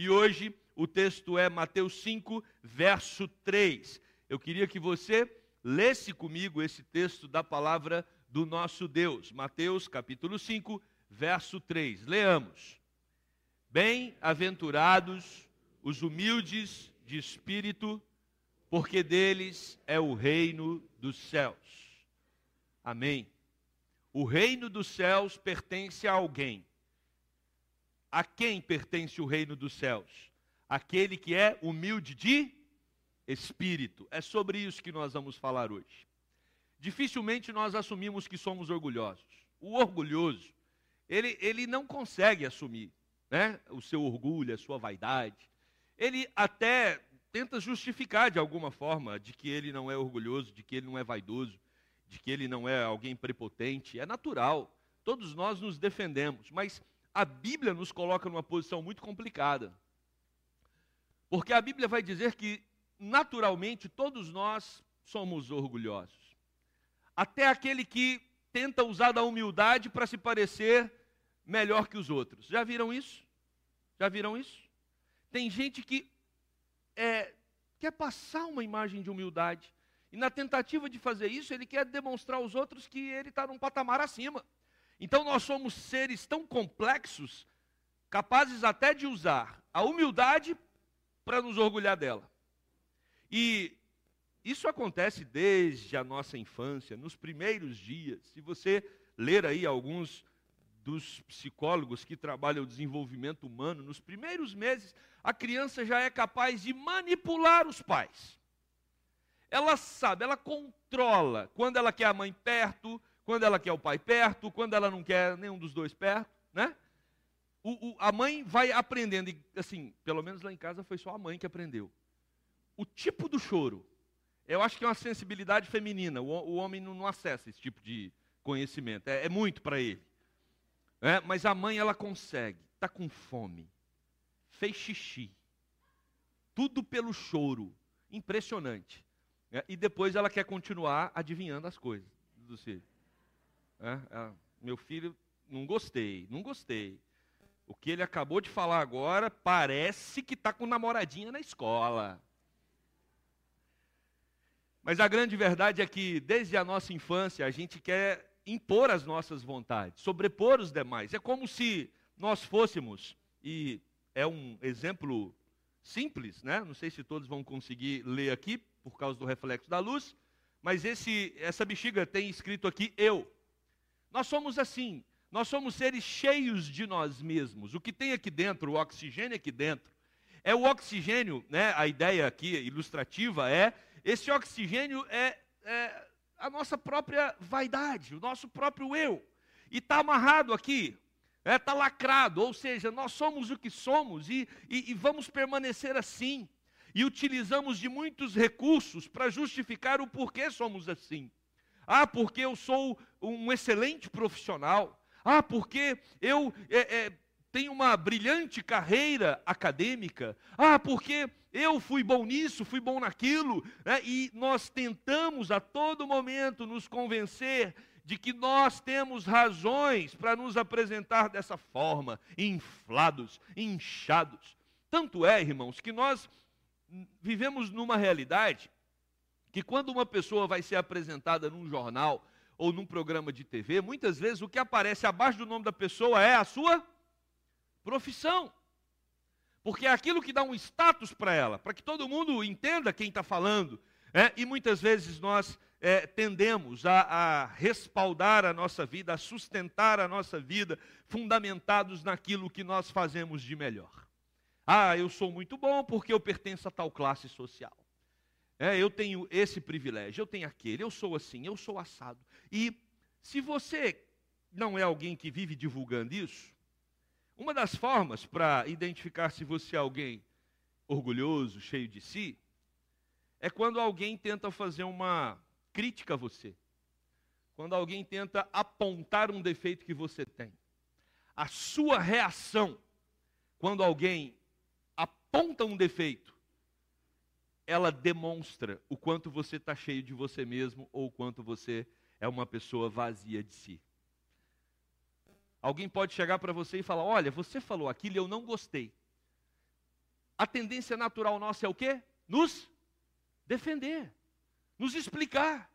E hoje o texto é Mateus 5, verso 3. Eu queria que você lesse comigo esse texto da palavra do nosso Deus. Mateus capítulo 5, verso 3. Leamos. Bem-aventurados os humildes de espírito, porque deles é o reino dos céus. Amém. O reino dos céus pertence a alguém. A quem pertence o reino dos céus? Aquele que é humilde de espírito. É sobre isso que nós vamos falar hoje. Dificilmente nós assumimos que somos orgulhosos. O orgulhoso, ele, ele não consegue assumir né, o seu orgulho, a sua vaidade. Ele até tenta justificar de alguma forma de que ele não é orgulhoso, de que ele não é vaidoso, de que ele não é alguém prepotente. É natural. Todos nós nos defendemos, mas a Bíblia nos coloca numa posição muito complicada. Porque a Bíblia vai dizer que naturalmente todos nós somos orgulhosos. Até aquele que tenta usar da humildade para se parecer melhor que os outros. Já viram isso? Já viram isso? Tem gente que é, quer passar uma imagem de humildade. E na tentativa de fazer isso, ele quer demonstrar aos outros que ele está num patamar acima. Então nós somos seres tão complexos, capazes até de usar a humildade para nos orgulhar dela. E isso acontece desde a nossa infância, nos primeiros dias. Se você ler aí alguns dos psicólogos que trabalham o desenvolvimento humano, nos primeiros meses, a criança já é capaz de manipular os pais. Ela sabe, ela controla quando ela quer a mãe perto, quando ela quer o pai perto, quando ela não quer nenhum dos dois perto, né? O, o, a mãe vai aprendendo, e, assim, pelo menos lá em casa foi só a mãe que aprendeu. O tipo do choro, eu acho que é uma sensibilidade feminina, o, o homem não, não, acessa esse tipo de conhecimento, é, é muito para ele. É, mas a mãe, ela consegue, está com fome, fez xixi, tudo pelo choro, impressionante. É, e depois ela quer continuar adivinhando as coisas. É, é, meu filho, não gostei, não gostei. O que ele acabou de falar agora parece que está com namoradinha na escola. Mas a grande verdade é que desde a nossa infância a gente quer impor as nossas vontades, sobrepor os demais. É como se nós fôssemos, e é um exemplo simples, né? Não sei se todos vão conseguir ler aqui por causa do reflexo da luz, mas esse, essa bexiga tem escrito aqui eu. Nós somos assim, nós somos seres cheios de nós mesmos. O que tem aqui dentro, o oxigênio aqui dentro, é o oxigênio, né? A ideia aqui ilustrativa é esse oxigênio é, é a nossa própria vaidade, o nosso próprio eu. E está amarrado aqui, está é, tá lacrado, ou seja, nós somos o que somos e, e, e vamos permanecer assim. E utilizamos de muitos recursos para justificar o porquê somos assim. Ah, porque eu sou um excelente profissional. Ah, porque eu é, é, tenho uma brilhante carreira acadêmica. Ah, porque eu fui bom nisso, fui bom naquilo. Né? E nós tentamos a todo momento nos convencer de que nós temos razões para nos apresentar dessa forma, inflados, inchados. Tanto é, irmãos, que nós vivemos numa realidade que quando uma pessoa vai ser apresentada num jornal ou num programa de TV, muitas vezes o que aparece abaixo do nome da pessoa é a sua profissão. Porque é aquilo que dá um status para ela, para que todo mundo entenda quem está falando. É? E muitas vezes nós é, tendemos a, a respaldar a nossa vida, a sustentar a nossa vida, fundamentados naquilo que nós fazemos de melhor. Ah, eu sou muito bom porque eu pertenço a tal classe social. É, eu tenho esse privilégio, eu tenho aquele, eu sou assim, eu sou assado. E se você não é alguém que vive divulgando isso, uma das formas para identificar se você é alguém orgulhoso, cheio de si, é quando alguém tenta fazer uma crítica a você. Quando alguém tenta apontar um defeito que você tem. A sua reação quando alguém aponta um defeito, ela demonstra o quanto você está cheio de você mesmo ou o quanto você é uma pessoa vazia de si. Alguém pode chegar para você e falar: Olha, você falou aquilo e eu não gostei. a tendência natural nossa é o quê? Nos defender, nos explicar.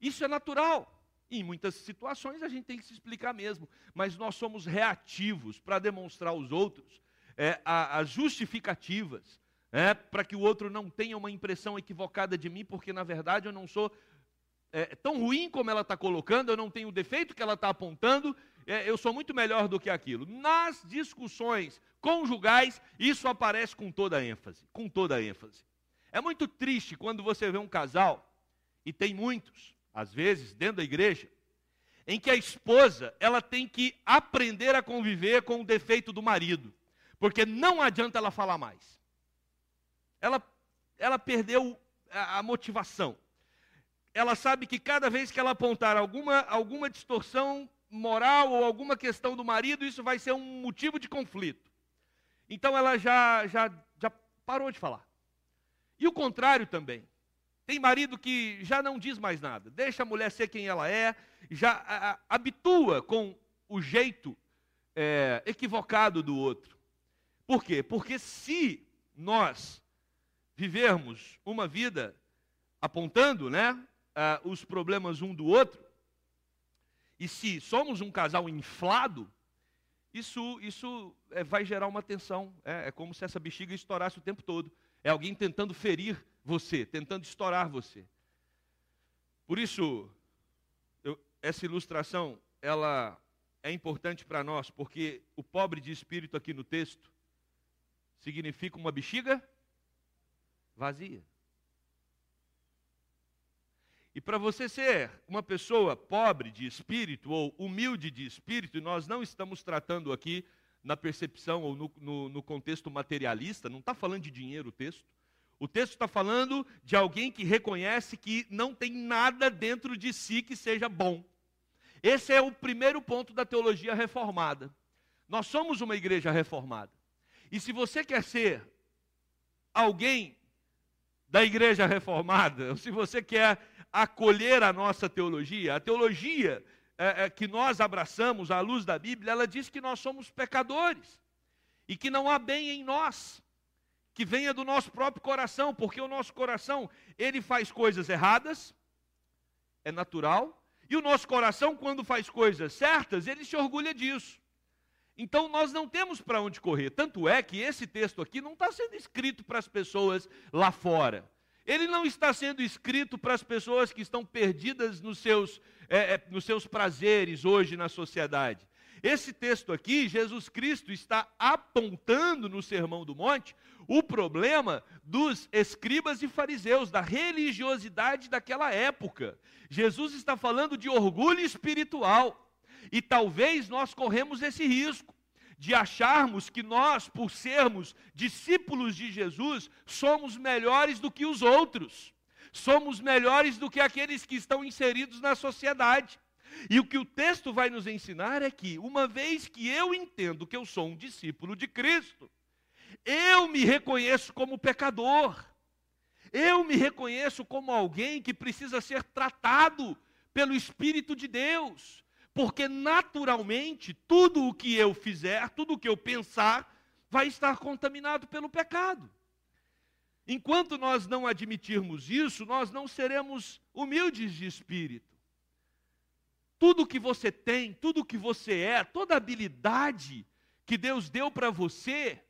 Isso é natural. Em muitas situações a gente tem que se explicar mesmo, mas nós somos reativos para demonstrar aos outros é, as justificativas, é, para que o outro não tenha uma impressão equivocada de mim, porque na verdade eu não sou é, tão ruim como ela está colocando, eu não tenho o defeito que ela está apontando, é, eu sou muito melhor do que aquilo. Nas discussões conjugais, isso aparece com toda ênfase, com toda ênfase. É muito triste quando você vê um casal, e tem muitos, às vezes, dentro da igreja, em que a esposa, ela tem que aprender a conviver com o defeito do marido, porque não adianta ela falar mais. Ela, ela perdeu a, a motivação. Ela sabe que cada vez que ela apontar alguma, alguma distorção moral ou alguma questão do marido, isso vai ser um motivo de conflito. Então ela já, já, já parou de falar. E o contrário também. Tem marido que já não diz mais nada, deixa a mulher ser quem ela é, já a, a, habitua com o jeito é, equivocado do outro. Por quê? Porque se nós vivermos uma vida apontando né, uh, os problemas um do outro, e se somos um casal inflado, isso, isso é, vai gerar uma tensão. É, é como se essa bexiga estourasse o tempo todo. É alguém tentando ferir você, tentando estourar você. Por isso, eu, essa ilustração, ela é importante para nós, porque o pobre de espírito aqui no texto significa uma bexiga vazia. E para você ser uma pessoa pobre de espírito ou humilde de espírito, nós não estamos tratando aqui na percepção ou no, no, no contexto materialista, não está falando de dinheiro o texto. O texto está falando de alguém que reconhece que não tem nada dentro de si que seja bom. Esse é o primeiro ponto da teologia reformada. Nós somos uma igreja reformada. E se você quer ser alguém da igreja reformada, se você quer acolher a nossa teologia, a teologia é, é, que nós abraçamos à luz da Bíblia, ela diz que nós somos pecadores e que não há bem em nós que venha do nosso próprio coração, porque o nosso coração, ele faz coisas erradas, é natural, e o nosso coração, quando faz coisas certas, ele se orgulha disso. Então nós não temos para onde correr. Tanto é que esse texto aqui não está sendo escrito para as pessoas lá fora. Ele não está sendo escrito para as pessoas que estão perdidas nos seus, é, é, nos seus prazeres hoje na sociedade. Esse texto aqui, Jesus Cristo está apontando no Sermão do Monte o problema dos escribas e fariseus, da religiosidade daquela época. Jesus está falando de orgulho espiritual. E talvez nós corremos esse risco de acharmos que nós, por sermos discípulos de Jesus, somos melhores do que os outros, somos melhores do que aqueles que estão inseridos na sociedade. E o que o texto vai nos ensinar é que, uma vez que eu entendo que eu sou um discípulo de Cristo, eu me reconheço como pecador, eu me reconheço como alguém que precisa ser tratado pelo Espírito de Deus, porque naturalmente tudo o que eu fizer, tudo o que eu pensar, vai estar contaminado pelo pecado. Enquanto nós não admitirmos isso, nós não seremos humildes de espírito. Tudo que você tem, tudo que você é, toda habilidade que Deus deu para você,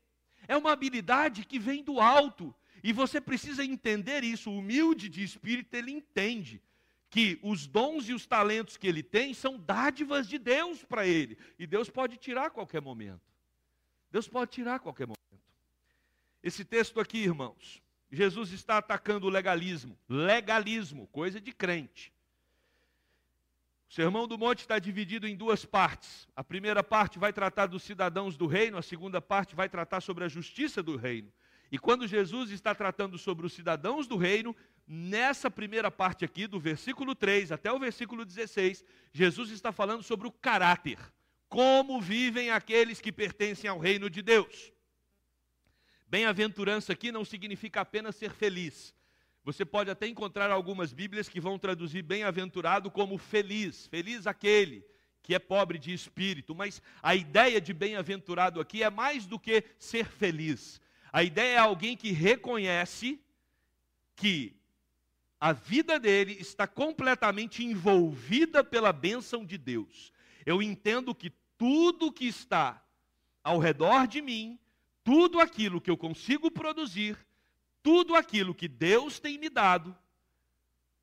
é uma habilidade que vem do alto. E você precisa entender isso. O humilde de espírito, ele entende que os dons e os talentos que ele tem são dádivas de Deus para ele. E Deus pode tirar a qualquer momento. Deus pode tirar a qualquer momento. Esse texto aqui, irmãos, Jesus está atacando o legalismo. Legalismo, coisa de crente. O Sermão do Monte está dividido em duas partes. A primeira parte vai tratar dos cidadãos do reino, a segunda parte vai tratar sobre a justiça do reino. E quando Jesus está tratando sobre os cidadãos do reino, nessa primeira parte aqui, do versículo 3 até o versículo 16, Jesus está falando sobre o caráter. Como vivem aqueles que pertencem ao reino de Deus. Bem-aventurança aqui não significa apenas ser feliz. Você pode até encontrar algumas Bíblias que vão traduzir bem-aventurado como feliz, feliz aquele que é pobre de espírito, mas a ideia de bem-aventurado aqui é mais do que ser feliz. A ideia é alguém que reconhece que a vida dele está completamente envolvida pela bênção de Deus. Eu entendo que tudo que está ao redor de mim, tudo aquilo que eu consigo produzir, tudo aquilo que Deus tem me dado,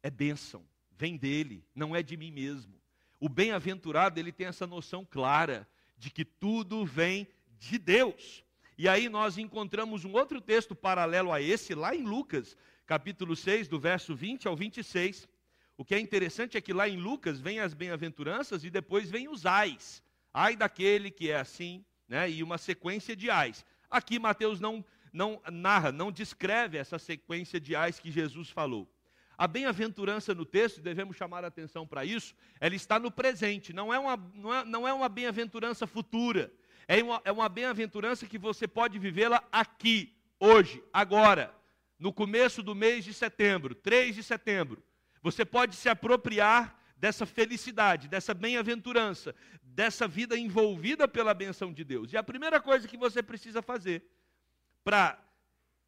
é bênção, vem dele, não é de mim mesmo. O bem-aventurado, ele tem essa noção clara de que tudo vem de Deus. E aí nós encontramos um outro texto paralelo a esse, lá em Lucas, capítulo 6, do verso 20 ao 26. O que é interessante é que lá em Lucas vem as bem-aventuranças e depois vem os ais. Ai daquele que é assim, né? E uma sequência de ais. Aqui Mateus não não narra, não descreve essa sequência de ais que Jesus falou. A bem-aventurança no texto, devemos chamar a atenção para isso, ela está no presente, não é uma, não é, não é uma bem-aventurança futura. É uma, é uma bem-aventurança que você pode vivê-la aqui, hoje, agora no começo do mês de setembro, 3 de setembro, você pode se apropriar dessa felicidade, dessa bem-aventurança, dessa vida envolvida pela benção de Deus. E a primeira coisa que você precisa fazer para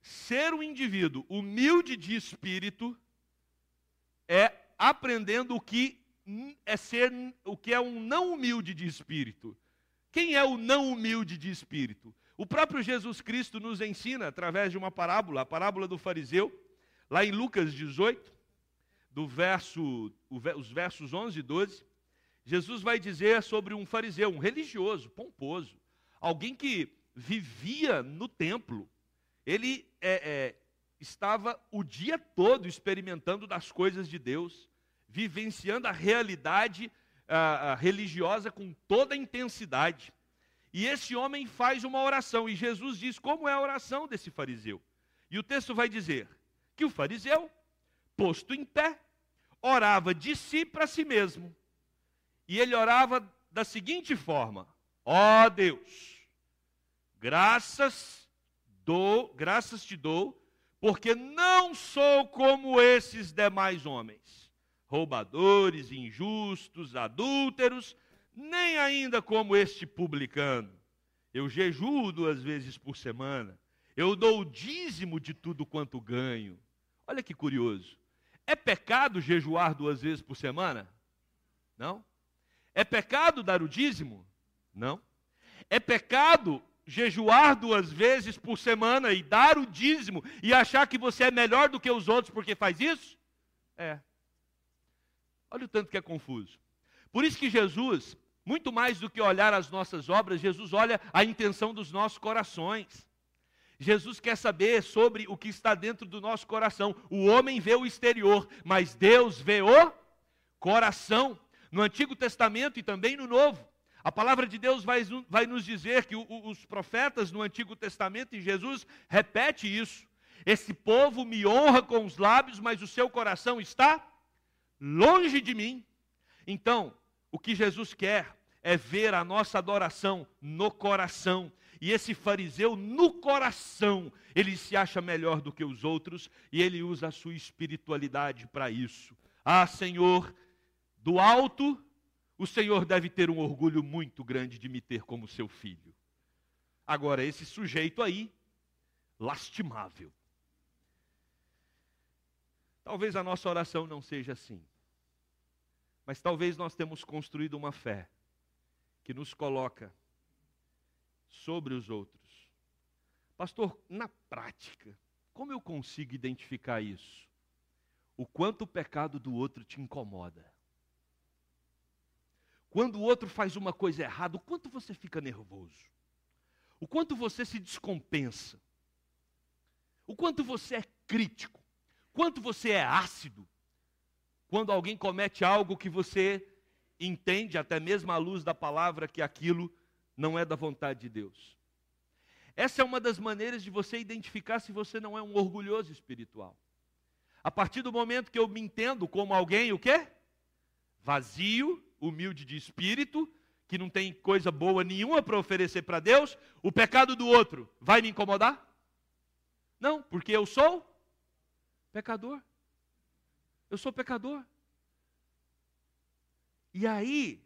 ser um indivíduo humilde de espírito é aprendendo o que é ser o que é um não humilde de espírito. Quem é o não humilde de espírito? O próprio Jesus Cristo nos ensina através de uma parábola, a parábola do fariseu, lá em Lucas 18, do verso, os versos 11 e 12. Jesus vai dizer sobre um fariseu, um religioso, pomposo, alguém que vivia no templo. Ele é, é, estava o dia todo experimentando das coisas de Deus, vivenciando a realidade a, a religiosa com toda a intensidade. E esse homem faz uma oração, e Jesus diz como é a oração desse fariseu. E o texto vai dizer que o fariseu, posto em pé, orava de si para si mesmo. E ele orava da seguinte forma: Ó oh Deus, graças dou, graças te dou, porque não sou como esses demais homens, roubadores, injustos, adúlteros, nem ainda como este publicano. Eu jejuo duas vezes por semana. Eu dou o dízimo de tudo quanto ganho. Olha que curioso. É pecado jejuar duas vezes por semana? Não. É pecado dar o dízimo? Não. É pecado jejuar duas vezes por semana e dar o dízimo e achar que você é melhor do que os outros porque faz isso? É. Olha o tanto que é confuso. Por isso que Jesus, muito mais do que olhar as nossas obras, Jesus olha a intenção dos nossos corações. Jesus quer saber sobre o que está dentro do nosso coração. O homem vê o exterior, mas Deus vê o coração. No Antigo Testamento e também no Novo. A palavra de Deus vai, vai nos dizer que o, os profetas no Antigo Testamento e Jesus repete isso. Esse povo me honra com os lábios, mas o seu coração está longe de mim. Então, o que Jesus quer é ver a nossa adoração no coração. E esse fariseu, no coração, ele se acha melhor do que os outros e ele usa a sua espiritualidade para isso. Ah, Senhor, do alto, o Senhor deve ter um orgulho muito grande de me ter como seu filho. Agora, esse sujeito aí, lastimável. Talvez a nossa oração não seja assim. Mas talvez nós temos construído uma fé que nos coloca sobre os outros. Pastor, na prática, como eu consigo identificar isso? O quanto o pecado do outro te incomoda. Quando o outro faz uma coisa errada, o quanto você fica nervoso. O quanto você se descompensa. O quanto você é crítico. Quanto você é ácido quando alguém comete algo que você entende, até mesmo à luz da palavra, que aquilo não é da vontade de Deus. Essa é uma das maneiras de você identificar se você não é um orgulhoso espiritual. A partir do momento que eu me entendo como alguém, o quê? Vazio, humilde de espírito, que não tem coisa boa nenhuma para oferecer para Deus, o pecado do outro vai me incomodar? Não, porque eu sou pecador. Eu sou pecador. E aí,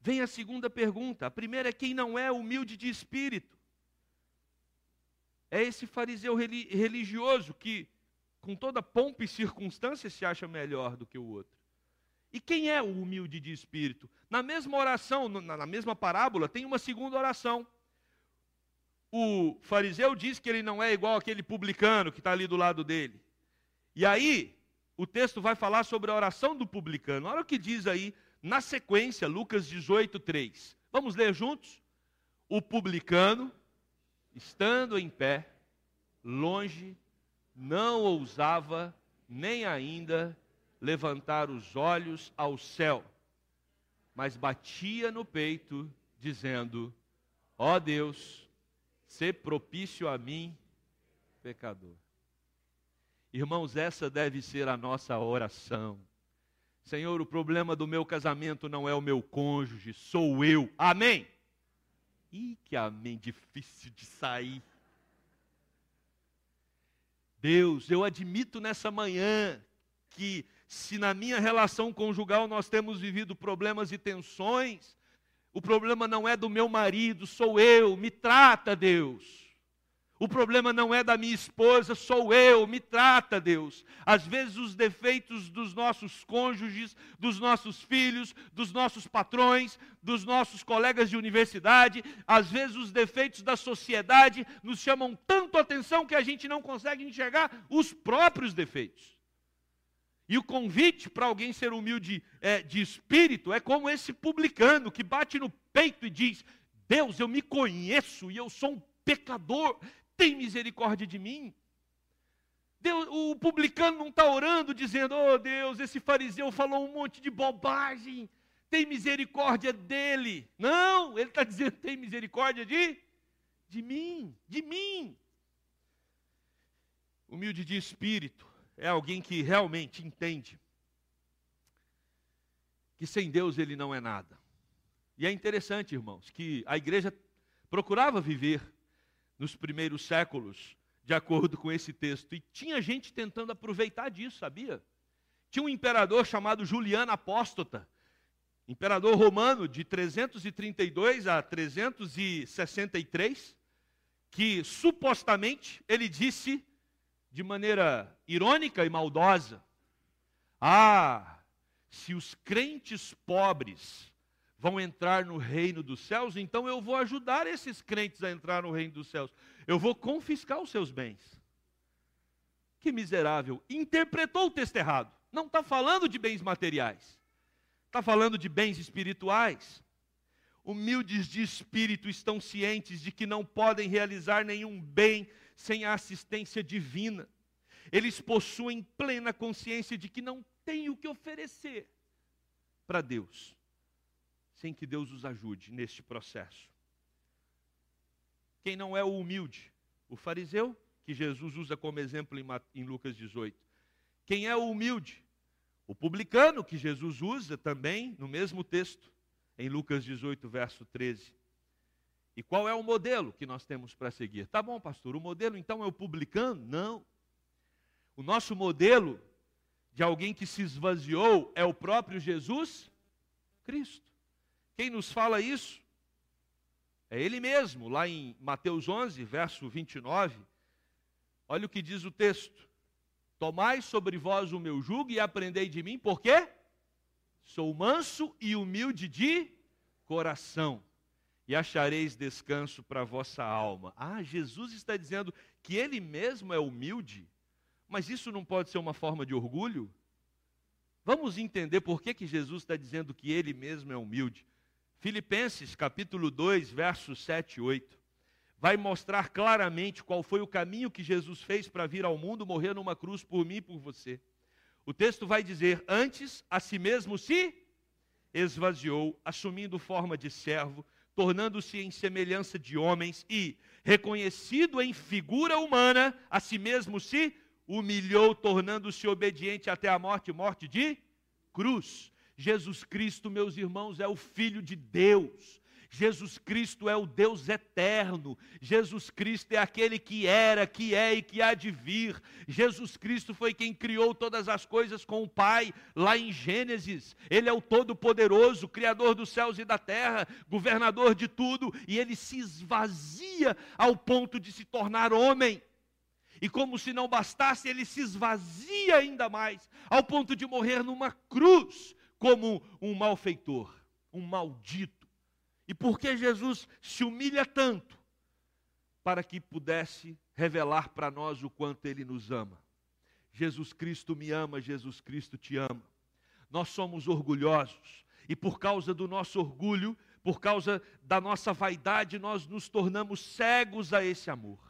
vem a segunda pergunta. A primeira é quem não é humilde de espírito. é esse fariseu religioso que, com toda pompa e circunstância, se acha melhor do que o outro. E quem é o humilde de espírito? Na mesma oração, na mesma parábola, tem uma segunda oração. O fariseu diz que ele não é igual aquele publicano que está ali do lado dele. E aí, o texto vai falar sobre a oração do publicano. Olha o que diz aí na sequência, Lucas 18, 3. Vamos ler juntos? O publicano, estando em pé, longe, não ousava nem ainda levantar os olhos ao céu, mas batia no peito, dizendo: Ó oh Deus, se propício a mim, pecador. Irmãos, essa deve ser a nossa oração. Senhor, o problema do meu casamento não é o meu cônjuge, sou eu. Amém? Ih, que amém difícil de sair. Deus, eu admito nessa manhã que se na minha relação conjugal nós temos vivido problemas e tensões, o problema não é do meu marido, sou eu, me trata, Deus. O problema não é da minha esposa, sou eu, me trata, Deus. Às vezes os defeitos dos nossos cônjuges, dos nossos filhos, dos nossos patrões, dos nossos colegas de universidade, às vezes os defeitos da sociedade nos chamam tanto atenção que a gente não consegue enxergar os próprios defeitos. E o convite para alguém ser humilde é, de espírito é como esse publicano que bate no peito e diz: Deus, eu me conheço e eu sou um pecador tem misericórdia de mim. Deus, o publicano não está orando dizendo, oh Deus, esse fariseu falou um monte de bobagem, tem misericórdia dele. Não, ele está dizendo, tem misericórdia de, de mim, de mim. Humilde de espírito é alguém que realmente entende que sem Deus ele não é nada. E é interessante, irmãos, que a igreja procurava viver nos primeiros séculos, de acordo com esse texto. E tinha gente tentando aproveitar disso, sabia? Tinha um imperador chamado Juliano Apóstata, imperador romano de 332 a 363, que supostamente ele disse de maneira irônica e maldosa: Ah, se os crentes pobres vão entrar no reino dos céus, então eu vou ajudar esses crentes a entrar no reino dos céus. Eu vou confiscar os seus bens. Que miserável. Interpretou o texto errado. Não está falando de bens materiais. Está falando de bens espirituais. Humildes de espírito estão cientes de que não podem realizar nenhum bem sem a assistência divina. Eles possuem plena consciência de que não têm o que oferecer para Deus sem que Deus os ajude neste processo. Quem não é o humilde? O fariseu, que Jesus usa como exemplo em Lucas 18. Quem é o humilde? O publicano, que Jesus usa também no mesmo texto, em Lucas 18, verso 13. E qual é o modelo que nós temos para seguir? Tá bom, pastor, o modelo então é o publicano? Não. O nosso modelo de alguém que se esvaziou é o próprio Jesus Cristo. Quem nos fala isso? É ele mesmo, lá em Mateus 11, verso 29. Olha o que diz o texto: Tomai sobre vós o meu jugo e aprendei de mim, por quê? Sou manso e humilde de coração, e achareis descanso para vossa alma. Ah, Jesus está dizendo que ele mesmo é humilde, mas isso não pode ser uma forma de orgulho? Vamos entender por que, que Jesus está dizendo que ele mesmo é humilde. Filipenses capítulo 2, versos 7 e 8, vai mostrar claramente qual foi o caminho que Jesus fez para vir ao mundo morrer numa cruz por mim e por você. O texto vai dizer: Antes a si mesmo se esvaziou, assumindo forma de servo, tornando-se em semelhança de homens e, reconhecido em figura humana, a si mesmo se humilhou, tornando-se obediente até a morte morte de cruz. Jesus Cristo, meus irmãos, é o Filho de Deus, Jesus Cristo é o Deus eterno. Jesus Cristo é aquele que era, que é e que há de vir. Jesus Cristo foi quem criou todas as coisas com o Pai, lá em Gênesis. Ele é o Todo-Poderoso, Criador dos céus e da terra, governador de tudo, e ele se esvazia ao ponto de se tornar homem. E como se não bastasse, ele se esvazia ainda mais, ao ponto de morrer numa cruz, como um malfeitor, um maldito e por que Jesus se humilha tanto? Para que pudesse revelar para nós o quanto Ele nos ama. Jesus Cristo me ama, Jesus Cristo te ama. Nós somos orgulhosos e por causa do nosso orgulho, por causa da nossa vaidade, nós nos tornamos cegos a esse amor.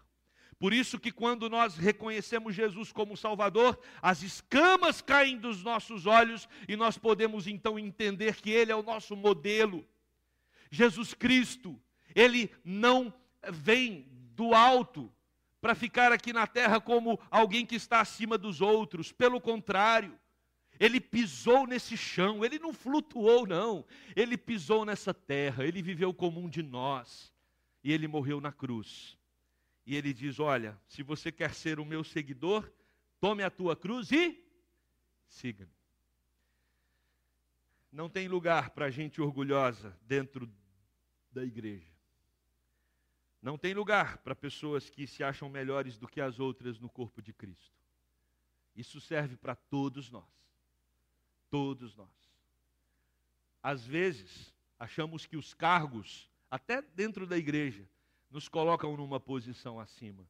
Por isso que quando nós reconhecemos Jesus como Salvador, as escamas caem dos nossos olhos e nós podemos então entender que Ele é o nosso modelo. Jesus Cristo, ele não vem do alto para ficar aqui na terra como alguém que está acima dos outros, pelo contrário, ele pisou nesse chão, ele não flutuou, não, ele pisou nessa terra, ele viveu como um de nós, e ele morreu na cruz. E ele diz: Olha, se você quer ser o meu seguidor, tome a tua cruz e siga-me. Não tem lugar para gente orgulhosa dentro da igreja. Não tem lugar para pessoas que se acham melhores do que as outras no corpo de Cristo. Isso serve para todos nós. Todos nós. Às vezes, achamos que os cargos, até dentro da igreja, nos colocam numa posição acima.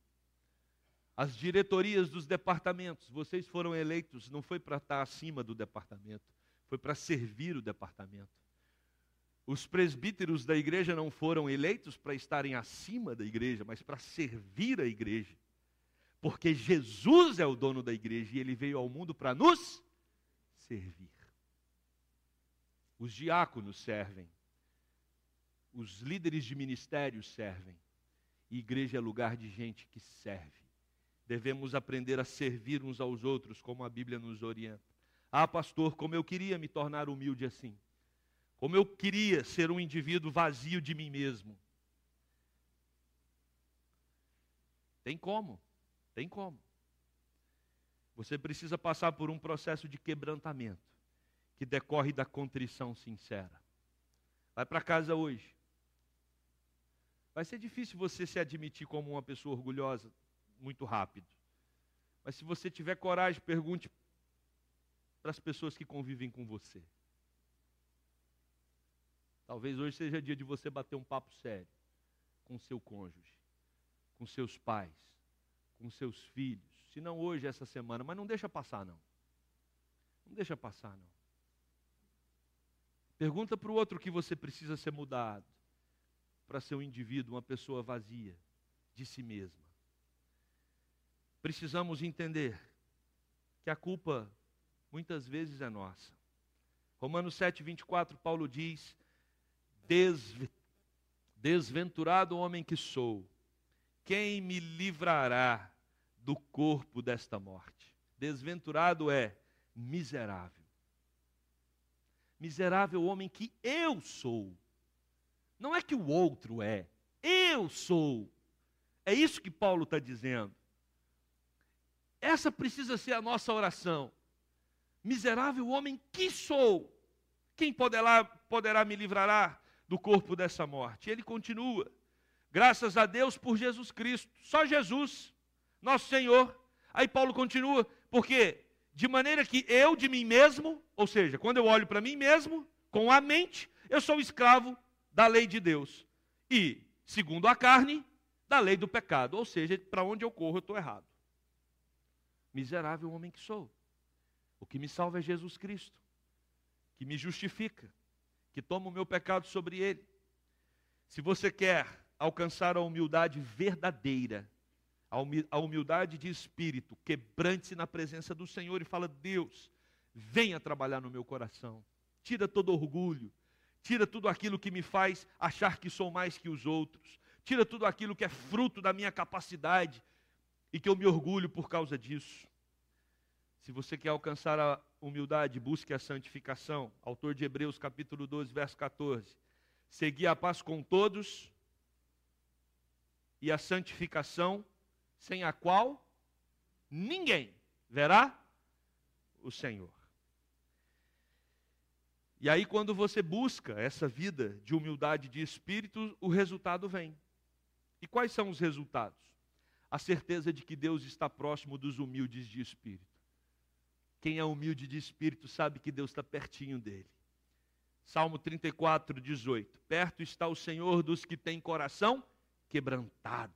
As diretorias dos departamentos, vocês foram eleitos, não foi para estar acima do departamento, foi para servir o departamento. Os presbíteros da igreja não foram eleitos para estarem acima da igreja, mas para servir a igreja. Porque Jesus é o dono da igreja e ele veio ao mundo para nos servir. Os diáconos servem. Os líderes de ministério servem. E igreja é lugar de gente que serve. Devemos aprender a servir uns aos outros, como a Bíblia nos orienta. Ah, pastor, como eu queria me tornar humilde assim. Como eu queria ser um indivíduo vazio de mim mesmo. Tem como, tem como. Você precisa passar por um processo de quebrantamento, que decorre da contrição sincera. Vai para casa hoje. Vai ser difícil você se admitir como uma pessoa orgulhosa muito rápido. Mas se você tiver coragem, pergunte para as pessoas que convivem com você. Talvez hoje seja dia de você bater um papo sério com seu cônjuge, com seus pais, com seus filhos. Se não hoje, essa semana, mas não deixa passar não. Não deixa passar não. Pergunta para o outro que você precisa ser mudado para ser um indivíduo, uma pessoa vazia de si mesma. Precisamos entender que a culpa muitas vezes é nossa. Romanos 7, 24, Paulo diz Desventurado homem que sou, quem me livrará do corpo desta morte? Desventurado é miserável. Miserável homem que eu sou. Não é que o outro é, eu sou. É isso que Paulo está dizendo. Essa precisa ser a nossa oração. Miserável homem que sou. Quem poderá, poderá me livrar do corpo dessa morte. Ele continua. Graças a Deus por Jesus Cristo. Só Jesus, nosso Senhor. Aí Paulo continua, porque de maneira que eu de mim mesmo, ou seja, quando eu olho para mim mesmo, com a mente, eu sou escravo da lei de Deus. E, segundo a carne, da lei do pecado. Ou seja, para onde eu corro, eu estou errado. Miserável homem que sou. O que me salva é Jesus Cristo, que me justifica, que toma o meu pecado sobre ele. Se você quer alcançar a humildade verdadeira, a humildade de espírito, quebrante-se na presença do Senhor e fala: Deus, venha trabalhar no meu coração, tira todo orgulho, tira tudo aquilo que me faz achar que sou mais que os outros, tira tudo aquilo que é fruto da minha capacidade e que eu me orgulho por causa disso. Se você quer alcançar a humildade, busque a santificação. Autor de Hebreus capítulo 12, verso 14. Segui a paz com todos e a santificação, sem a qual ninguém verá o Senhor. E aí, quando você busca essa vida de humildade de espírito, o resultado vem. E quais são os resultados? A certeza de que Deus está próximo dos humildes de espírito. Quem é humilde de espírito sabe que Deus está pertinho dele. Salmo 34, 18. Perto está o Senhor dos que têm coração quebrantado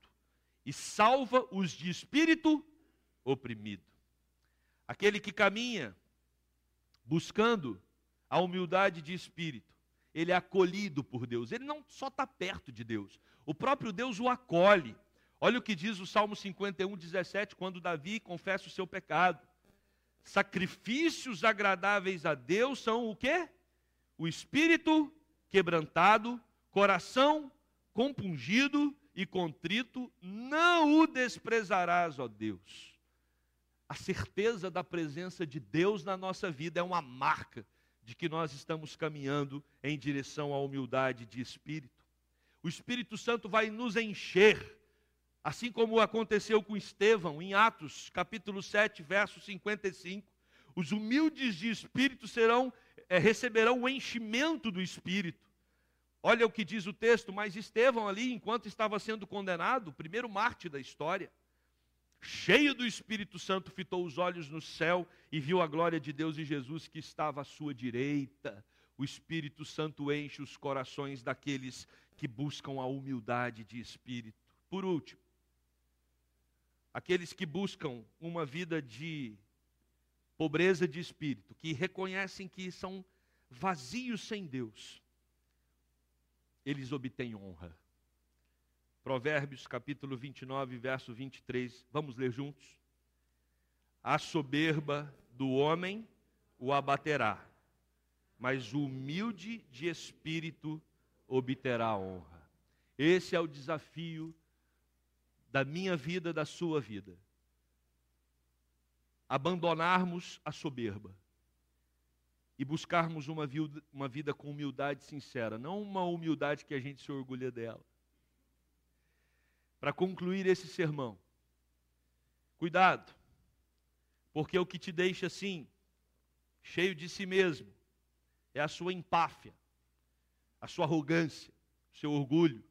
e salva os de espírito oprimido. Aquele que caminha buscando a humildade de espírito, ele é acolhido por Deus. Ele não só está perto de Deus, o próprio Deus o acolhe. Olha o que diz o Salmo 51, 17, quando Davi confessa o seu pecado. Sacrifícios agradáveis a Deus são o quê? O espírito quebrantado, coração compungido e contrito, não o desprezarás, ó Deus. A certeza da presença de Deus na nossa vida é uma marca de que nós estamos caminhando em direção à humildade de espírito. O Espírito Santo vai nos encher, assim como aconteceu com Estevão em Atos, capítulo 7, verso 55. Os humildes de espírito serão é, receberão o enchimento do espírito. Olha o que diz o texto, mas Estevão ali, enquanto estava sendo condenado, o primeiro Marte da história, cheio do Espírito Santo, fitou os olhos no céu e viu a glória de Deus e Jesus que estava à sua direita. O Espírito Santo enche os corações daqueles que buscam a humildade de espírito. Por último, aqueles que buscam uma vida de pobreza de espírito, que reconhecem que são vazios sem Deus, eles obtêm honra. Provérbios capítulo 29, verso 23. Vamos ler juntos? A soberba do homem o abaterá, mas o humilde de espírito obterá honra. Esse é o desafio da minha vida, da sua vida. Abandonarmos a soberba e buscarmos uma vida, uma vida com humildade sincera, não uma humildade que a gente se orgulha dela para concluir esse sermão. Cuidado, porque o que te deixa assim, cheio de si mesmo, é a sua empáfia, a sua arrogância, o seu orgulho.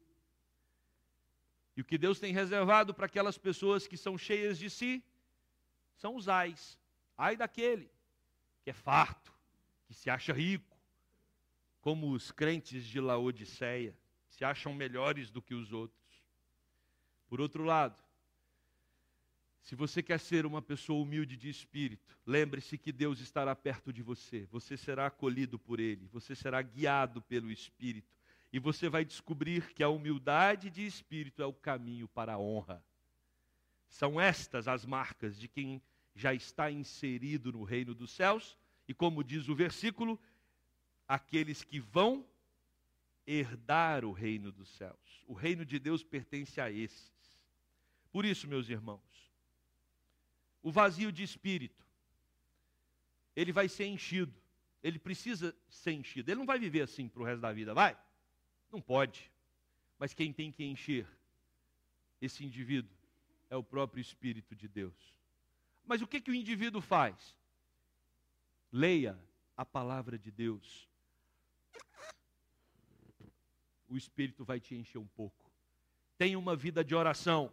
E o que Deus tem reservado para aquelas pessoas que são cheias de si são os ais. Ai daquele que é farto, que se acha rico, como os crentes de Laodiceia, se acham melhores do que os outros. Por outro lado, se você quer ser uma pessoa humilde de espírito, lembre-se que Deus estará perto de você, você será acolhido por Ele, você será guiado pelo Espírito, e você vai descobrir que a humildade de espírito é o caminho para a honra. São estas as marcas de quem já está inserido no reino dos céus, e como diz o versículo, aqueles que vão herdar o reino dos céus. O reino de Deus pertence a esses. Por isso, meus irmãos, o vazio de espírito, ele vai ser enchido. Ele precisa ser enchido. Ele não vai viver assim para o resto da vida, vai? Não pode. Mas quem tem que encher esse indivíduo é o próprio Espírito de Deus. Mas o que, que o indivíduo faz? Leia a palavra de Deus. O Espírito vai te encher um pouco. Tenha uma vida de oração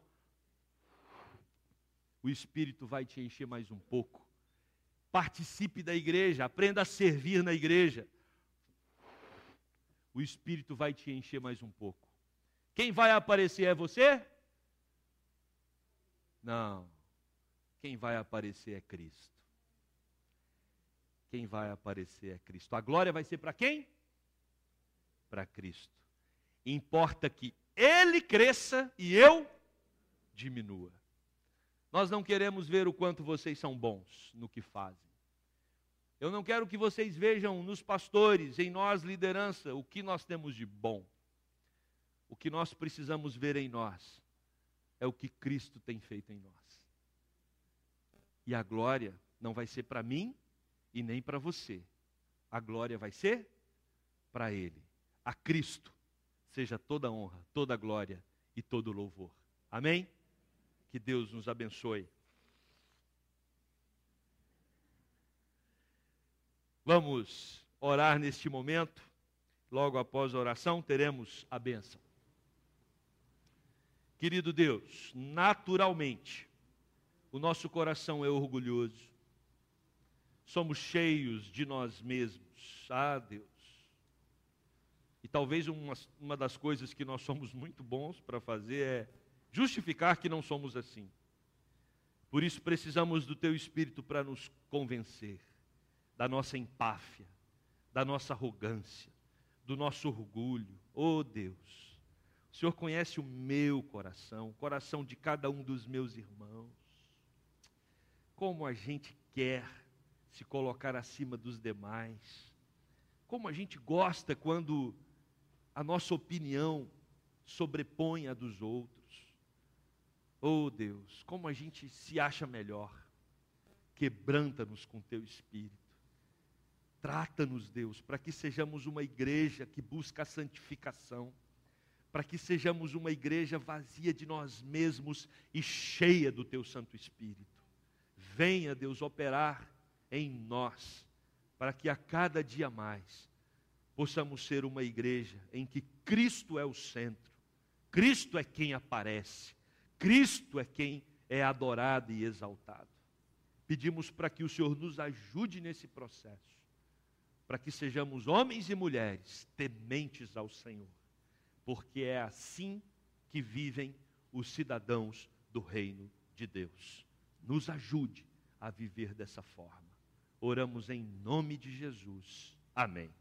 o Espírito vai te encher mais um pouco. Participe da igreja, aprenda a servir na igreja. O Espírito vai te encher mais um pouco. Quem vai aparecer é você? Não. Quem vai aparecer é Cristo. Quem vai aparecer é Cristo. A glória vai ser para quem? Para Cristo. Importa que Ele cresça e eu diminua. Nós não queremos ver o quanto vocês são bons no que fazem. Eu não quero que vocês vejam nos pastores, em nós, liderança, o que nós temos de bom. O que nós precisamos ver em nós é o que Cristo tem feito em nós. E a glória não vai ser para mim e nem para você. A glória vai ser para Ele, a Cristo, seja toda honra, toda glória e todo louvor. Amém? Que Deus nos abençoe. Vamos orar neste momento. Logo após a oração, teremos a bênção. Querido Deus, naturalmente, o nosso coração é orgulhoso, somos cheios de nós mesmos. Ah, Deus. E talvez uma, uma das coisas que nós somos muito bons para fazer é justificar que não somos assim. Por isso precisamos do Teu Espírito para nos convencer da nossa empáfia, da nossa arrogância, do nosso orgulho. Oh Deus, o Senhor conhece o meu coração, o coração de cada um dos meus irmãos. Como a gente quer se colocar acima dos demais. Como a gente gosta quando a nossa opinião sobrepõe a dos outros. Oh Deus, como a gente se acha melhor. Quebranta-nos com teu espírito. Trata-nos, Deus, para que sejamos uma igreja que busca a santificação, para que sejamos uma igreja vazia de nós mesmos e cheia do Teu Santo Espírito. Venha, Deus, operar em nós, para que a cada dia mais possamos ser uma igreja em que Cristo é o centro, Cristo é quem aparece, Cristo é quem é adorado e exaltado. Pedimos para que o Senhor nos ajude nesse processo para que sejamos homens e mulheres tementes ao Senhor, porque é assim que vivem os cidadãos do reino de Deus. Nos ajude a viver dessa forma. Oramos em nome de Jesus. Amém.